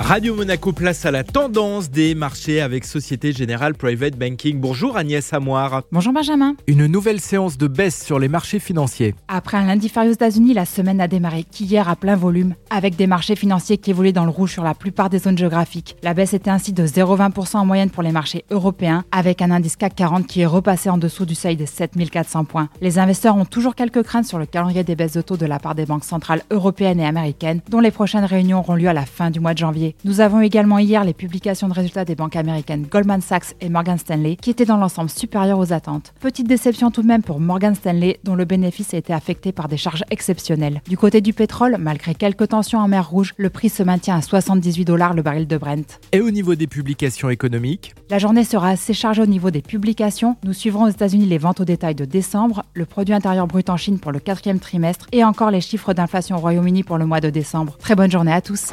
Radio Monaco place à la tendance des marchés avec Société Générale Private Banking. Bonjour Agnès Amoir. Bonjour Benjamin. Une nouvelle séance de baisse sur les marchés financiers. Après un lundi férié aux États-Unis, la semaine a démarré qu'hier à plein volume, avec des marchés financiers qui évoluaient dans le rouge sur la plupart des zones géographiques. La baisse était ainsi de 0,20% en moyenne pour les marchés européens, avec un indice CAC 40 qui est repassé en dessous du seuil des 7400 points. Les investisseurs ont toujours quelques craintes sur le calendrier des baisses de taux de la part des banques centrales européennes et américaines, dont les prochaines réunions auront lieu à la fin du mois de janvier. Nous avons également hier les publications de résultats des banques américaines Goldman Sachs et Morgan Stanley, qui étaient dans l'ensemble supérieurs aux attentes. Petite déception tout de même pour Morgan Stanley, dont le bénéfice a été affecté par des charges exceptionnelles. Du côté du pétrole, malgré quelques tensions en mer Rouge, le prix se maintient à 78 dollars le baril de Brent. Et au niveau des publications économiques? La journée sera assez chargée au niveau des publications. Nous suivrons aux États-Unis les ventes au détail de décembre, le produit intérieur brut en Chine pour le quatrième trimestre et encore les chiffres d'inflation au Royaume-Uni pour le mois de décembre. Très bonne journée à tous.